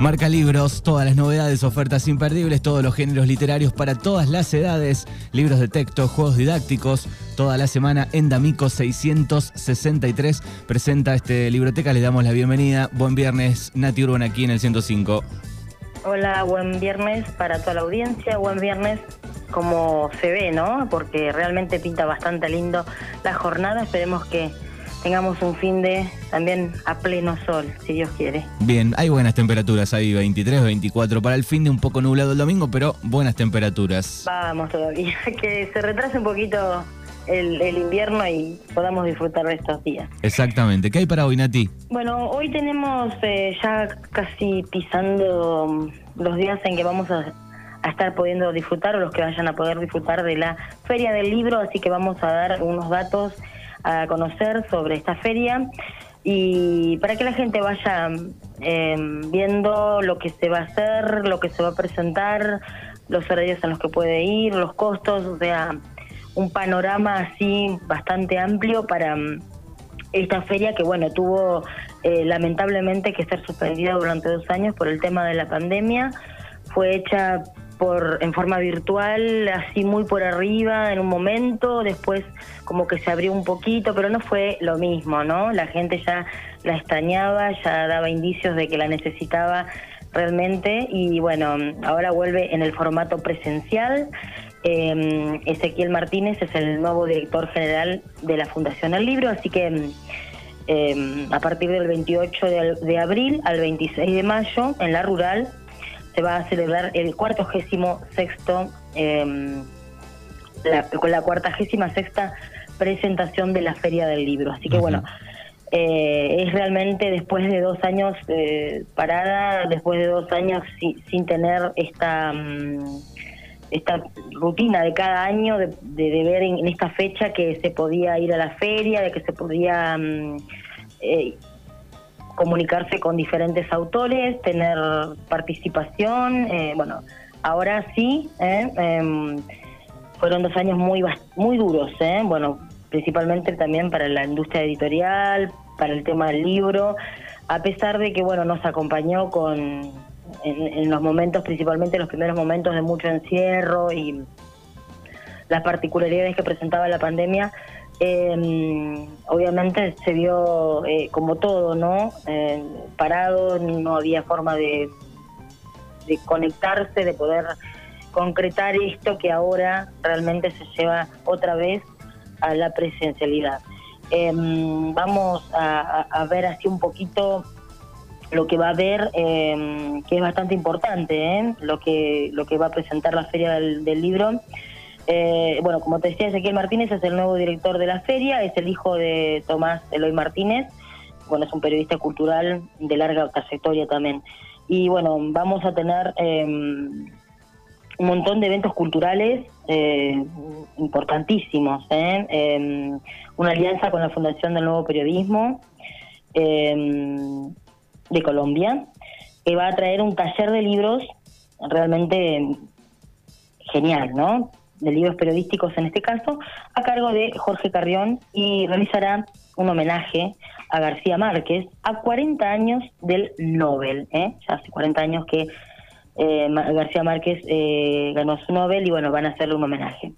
Marca libros, todas las novedades, ofertas imperdibles, todos los géneros literarios para todas las edades, libros de texto, juegos didácticos, toda la semana en D'Amico 663 presenta este libroteca, le damos la bienvenida. Buen viernes, Nati Urban aquí en el 105. Hola, buen viernes para toda la audiencia, buen viernes como se ve, ¿no? Porque realmente pinta bastante lindo la jornada, esperemos que tengamos un fin de también a pleno sol, si Dios quiere. Bien, hay buenas temperaturas ahí, 23, 24 para el fin de un poco nublado el domingo, pero buenas temperaturas. Vamos todavía, que se retrase un poquito el, invierno y podamos disfrutar de estos días. Exactamente. ¿Qué hay para hoy, Nati? Bueno, hoy tenemos eh, ya casi pisando mm, los días en que vamos a, a, estar pudiendo disfrutar o los que vayan a poder disfrutar de la Feria del Libro, así que vamos a dar unos datos a conocer sobre esta feria y para que la gente vaya em, viendo lo que se va a hacer, lo que se va a presentar, los horarios en los que puede ir, los costos, o sea, un panorama así bastante amplio para em, esta feria que, bueno, tuvo eh, lamentablemente que ser suspendida durante dos años por el tema de la pandemia. Fue hecha por en forma virtual, así muy por arriba en un momento, después como que se abrió un poquito, pero no fue lo mismo, ¿no? La gente ya la extrañaba, ya daba indicios de que la necesitaba realmente y bueno, ahora vuelve en el formato presencial. Eh, Ezequiel Martínez es el nuevo director general de la Fundación El Libro, así que eh, a partir del 28 de, de abril al 26 de mayo en la rural se va a celebrar el cuartogésimo sexto, eh, la, con la cuartagésima sexta presentación de la Feria del Libro. Así que bueno, eh, es realmente después de dos años eh, parada, después de dos años sin tener esta... Mm, esta rutina de cada año de, de, ver en, esta fecha que se podía ir a la feria, de que se podía mm, eh, comunicarse con diferentes autores, tener participación. Eh, bueno, ahora sí, eh, em, fueron dos años muy, muy duros, eh, bueno, principalmente también para la industria editorial, para el tema del libro, a pesar de que, bueno, nos acompañó con, en, en los momentos, principalmente los primeros momentos de mucho encierro y las particularidades que presentaba la pandemia, eh, obviamente se vio eh, como todo, ¿no? Eh, parado, no había forma de, conectarse, de poder concretar esto que ahora realmente se lleva otra vez a la presencialidad. Em, vamos a, ver así un poquito lo que va a haber, em, que es bastante importante, ¿eh? lo que lo que va a presentar la feria del libro. Eh, bueno, como te decía, Ezequiel Martínez es el nuevo director de la feria, es el hijo de Tomás Eloy Martínez, bueno, es un periodista cultural de larga trayectoria también. Y bueno, vamos a tener em, un montón de eventos culturales eh, importantísimos, ¿eh? Em, una alianza con la Fundación del Nuevo Periodismo em, de Colombia, que va a traer un taller de libros realmente genial, ¿no? De libros periodísticos en este caso, a cargo de Jorge Carrión y realizará un homenaje a García Márquez a 40 años del Nobel. ¿eh? Ya hace 40 años que eh, García Márquez eh, ganó su Nobel y bueno, van a hacerle un homenaje.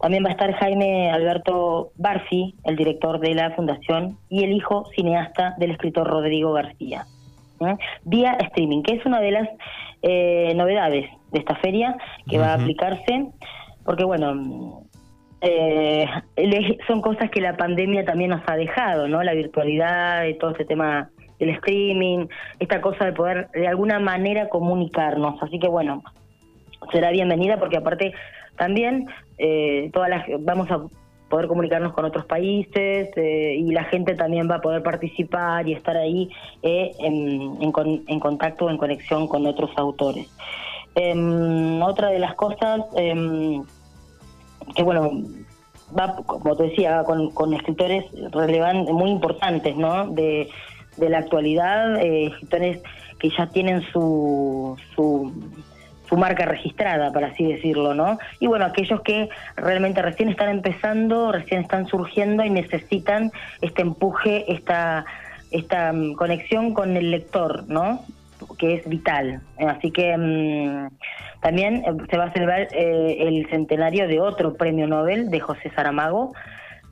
También va a estar Jaime Alberto Barfi, el director de la fundación, y el hijo cineasta del escritor Rodrigo García. Vía streaming, que es una de las novedades de esta feria que va a aplicarse porque bueno, eh, son cosas que la pandemia también nos ha dejado, ¿no? La virtualidad, todo este tema del streaming, esta cosa de poder de alguna manera comunicarnos. Así que bueno, será bienvenida porque aparte también eh, todas las vamos a poder comunicarnos con otros países eh, y la gente también va a poder participar y estar ahí eh, en, en, contacto, en conexión con otros autores. Em, otra de las cosas em, que, bueno, va, como te decía, con, con escritores relevantes, muy importantes, ¿no? De, de la actualidad, eh, escritores que ya tienen su, su su marca registrada, para así decirlo, ¿no? Y bueno, aquellos que realmente recién están empezando, recién están surgiendo y necesitan este empuje, esta, esta mm, conexión con el lector, ¿no? Que es vital. Así que mm, también eh, se va a celebrar eh, el centenario de otro premio Nobel de José Saramago,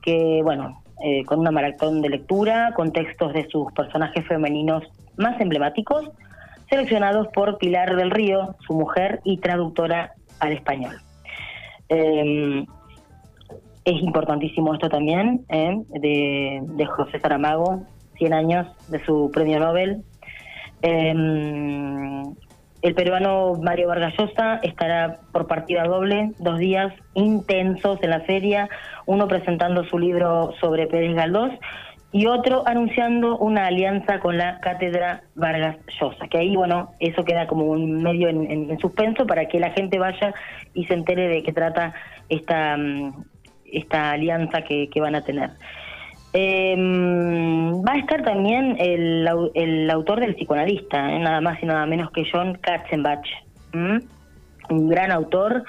que, bueno, eh, con una maratón de lectura, con textos de sus personajes femeninos más emblemáticos, seleccionados por Pilar del Río, su mujer y traductora al español. Em, es importantísimo esto también, ¿eh? de, José Saramago, 100 años de su premio Nobel. Em, el peruano Mario Vargas Llosa estará por partida doble, dos días intensos en la feria, uno presentando su libro sobre Pérez Galdós y otro anunciando una alianza con la Cátedra Vargas Llosa, que ahí, bueno, eso queda como un medio en, suspenso para que la gente vaya y se entere de qué trata esta, mm, esta alianza que, van a tener. Em, va a estar también el, el autor del psicoanalista, ¿eh? nada más y nada menos que John Katzenbach, un gran autor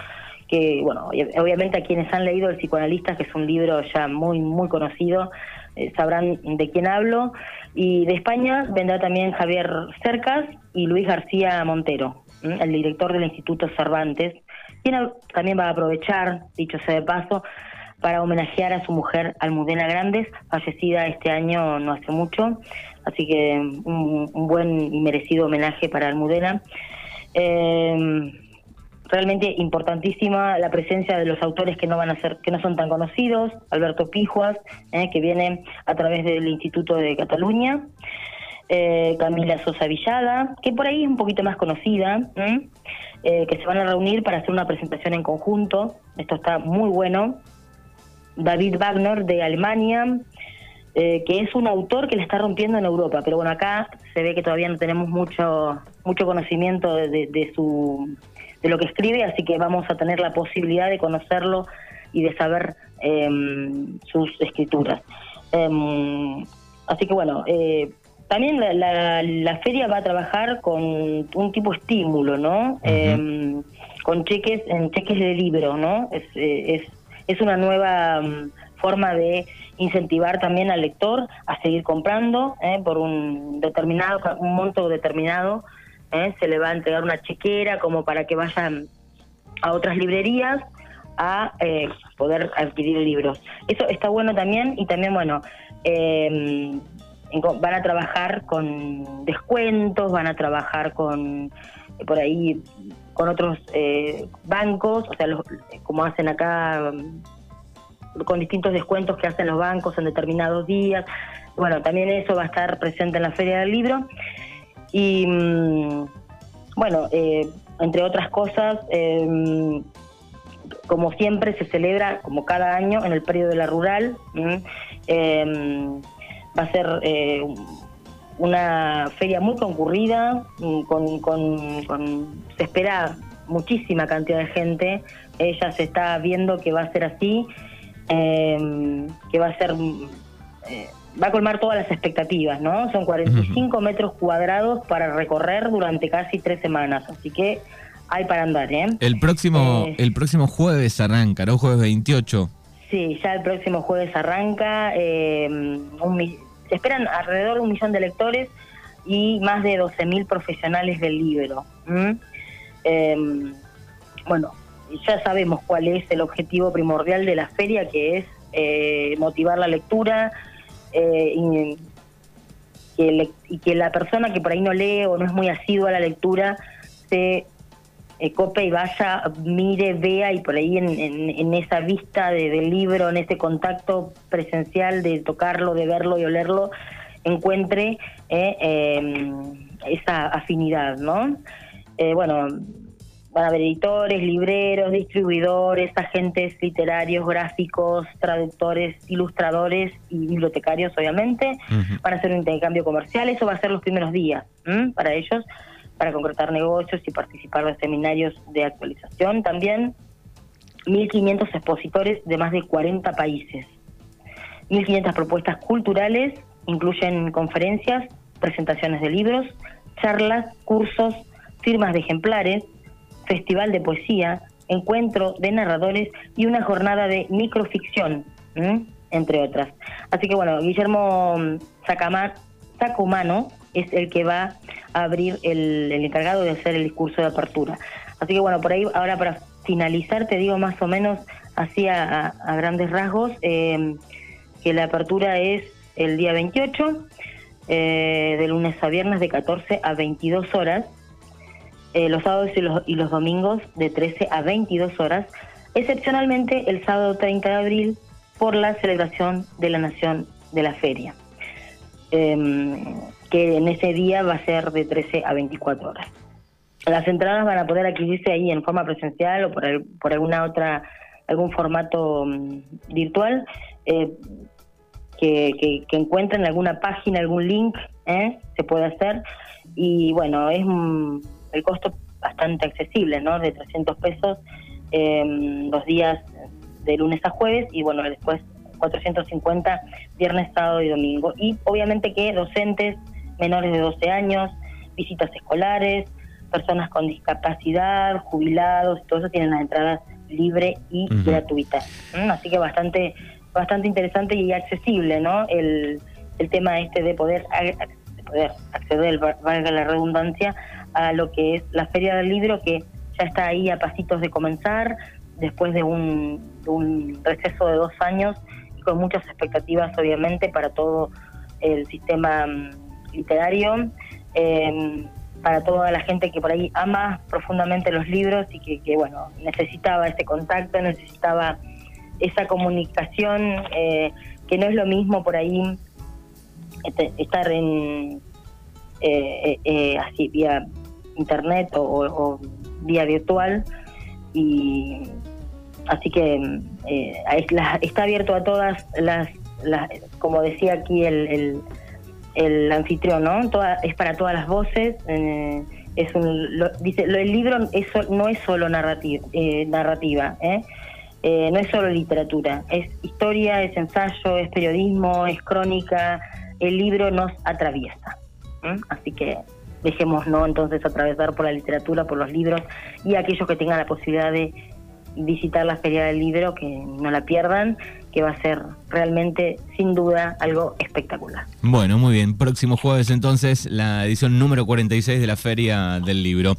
que, bueno, obviamente a quienes han leído El psicoanalista, que es un libro ya muy, muy conocido, eh, sabrán de quién hablo. Y de España vendrá también Javier Cercas y Luis García Montero, el director del Instituto Cervantes, quien también va a aprovechar, dicho sea de paso, para homenajear a su mujer Almudena Grandes, fallecida este año no hace mucho. Así que un, un buen y merecido homenaje para Almudena. Eh, realmente importantísima la presencia de los autores que no van a ser que no son tan conocidos Alberto Pijuas eh, que viene a través del Instituto de Cataluña eh, Camila Sosa Villada que por ahí es un poquito más conocida eh, que se van a reunir para hacer una presentación en conjunto esto está muy bueno David Wagner de Alemania que es un autor que le está rompiendo en Europa, pero bueno, acá se ve que todavía no tenemos mucho mucho conocimiento de su de lo que escribe, así que vamos a tener la posibilidad de conocerlo y de saber em, sus escrituras. Em, así que bueno, eh, también la, feria va a trabajar con un tipo de estímulo, ¿no? Em, con cheques, en cheques de libro, ¿no? Es, eh, es, es una nueva forma de incentivar también al lector a seguir comprando eh, por un determinado, un monto determinado ¿eh? se le va a entregar una chequera como para que vayan a otras librerías a eh, poder adquirir libros. Eso está bueno también y también, bueno, eh, van a trabajar con descuentos, van a trabajar con, por ahí, con otros bancos, o sea, como hacen acá, con distintos descuentos que hacen los bancos en determinados días. Bueno, también eso va a estar presente en la Feria del Libro. Y mm, bueno, eh, entre otras cosas, em, como siempre se celebra, como cada año, en el periodo de la rural, em, va a ser eh, una feria muy concurrida, mm, con, se espera muchísima cantidad de gente, ella se está viendo que va a ser así, em, que va a ser eh, va a colmar todas las expectativas, ¿no? Son 45 metros cuadrados para recorrer durante casi tres semanas, así que hay para andar, ¿eh? El próximo, eh, el próximo jueves arranca, ¿no? Jueves 28. Sí, ya el próximo jueves arranca. Eh, se esperan alrededor de un millón de lectores y más de 12.000 profesionales del libro. Em, bueno, ya sabemos cuál es el objetivo primordial de la feria, que es eh, motivar la lectura, eh, y, que la persona que por ahí no lee o no es muy asidua a la lectura se cope y vaya, mire, vea y por ahí en, esa vista del libro, en ese contacto presencial de tocarlo, de verlo y olerlo, encuentre eh, em, esa afinidad, ¿no? bueno, van a haber editores, libreros, distribuidores, agentes literarios, gráficos, traductores, ilustradores y bibliotecarios, obviamente. Van a hacer un intercambio comercial, eso va a ser los primeros días para ellos, para concretar negocios y participar de seminarios de actualización. También 1.500 expositores de más de 40 países. 1.500 propuestas culturales, incluyen conferencias, presentaciones de libros, charlas, cursos, firmas de ejemplares, festival de poesía, encuentro de narradores y una jornada de microficción, entre otras. Así que bueno, Guillermo Sacumano es el que va a abrir el, encargado de hacer el discurso de apertura. Así que bueno, por ahí ahora para finalizar te digo más o menos así a, grandes rasgos eh, que la apertura es el día 28, eh, de lunes a viernes de 14 a 22 horas eh, los sábados y los, y los domingos de 13 a 22 horas, excepcionalmente el sábado 30 de abril por la celebración de la Nación de la Feria, em, que en ese día va a ser de 13 a 24 horas. Las entradas van a poder adquirirse ahí en forma presencial o por, por alguna otra algún formato mm, virtual eh, que, que, encuentren alguna página, algún link, ¿eh? se puede hacer. Y bueno, es el costo bastante accesible, ¿no? De 300 pesos eh, los días de lunes a jueves y bueno, después 450 viernes, sábado y domingo. Y obviamente que docentes menores de 12 años, visitas escolares, personas con discapacidad, jubilados, todo eso tienen las entradas libre y gratuitas. Así que bastante bastante interesante y accesible, ¿no? El, el tema este de poder, de poder acceder, valga la redundancia, a lo que es la Feria del Libro, que ya está ahí a pasitos de comenzar, después de un, receso de dos años y con muchas expectativas, obviamente, para todo el sistema mm, literario, em, para toda la gente que por ahí ama profundamente los libros y que, bueno, necesitaba ese contacto, necesitaba esa comunicación, eh, que no es lo mismo por ahí este, estar en eh, eh, así vía internet o, vía virtual. Y así que eh, está abierto a todas las, como decía aquí el, el, anfitrión, ¿no? es para todas las voces. Eh, es un, dice, el libro no es solo narrativa, eh, narrativa no es solo literatura, es historia, es ensayo, es periodismo, es crónica. El libro nos atraviesa. Así que dejemos no entonces atravesar por la literatura, por los libros y aquellos que tengan la posibilidad de visitar la Feria del Libro, que no la pierdan, que va a ser realmente, sin duda, algo espectacular. Bueno, muy bien. Próximo jueves entonces la edición número 46 de la Feria del Libro.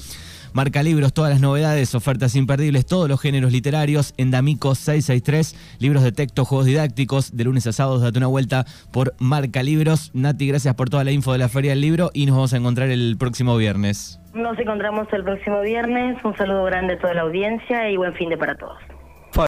Marca libros, todas las novedades, ofertas imperdibles, todos los géneros literarios en D'Amico 663, libros de texto, juegos didácticos, de lunes a sábados, date una vuelta por Marca Libros. Nati, gracias por toda la info de la Feria del Libro y nos vamos a encontrar el próximo viernes. Nos encontramos el próximo viernes. Un saludo grande a toda la audiencia y buen fin de para todos.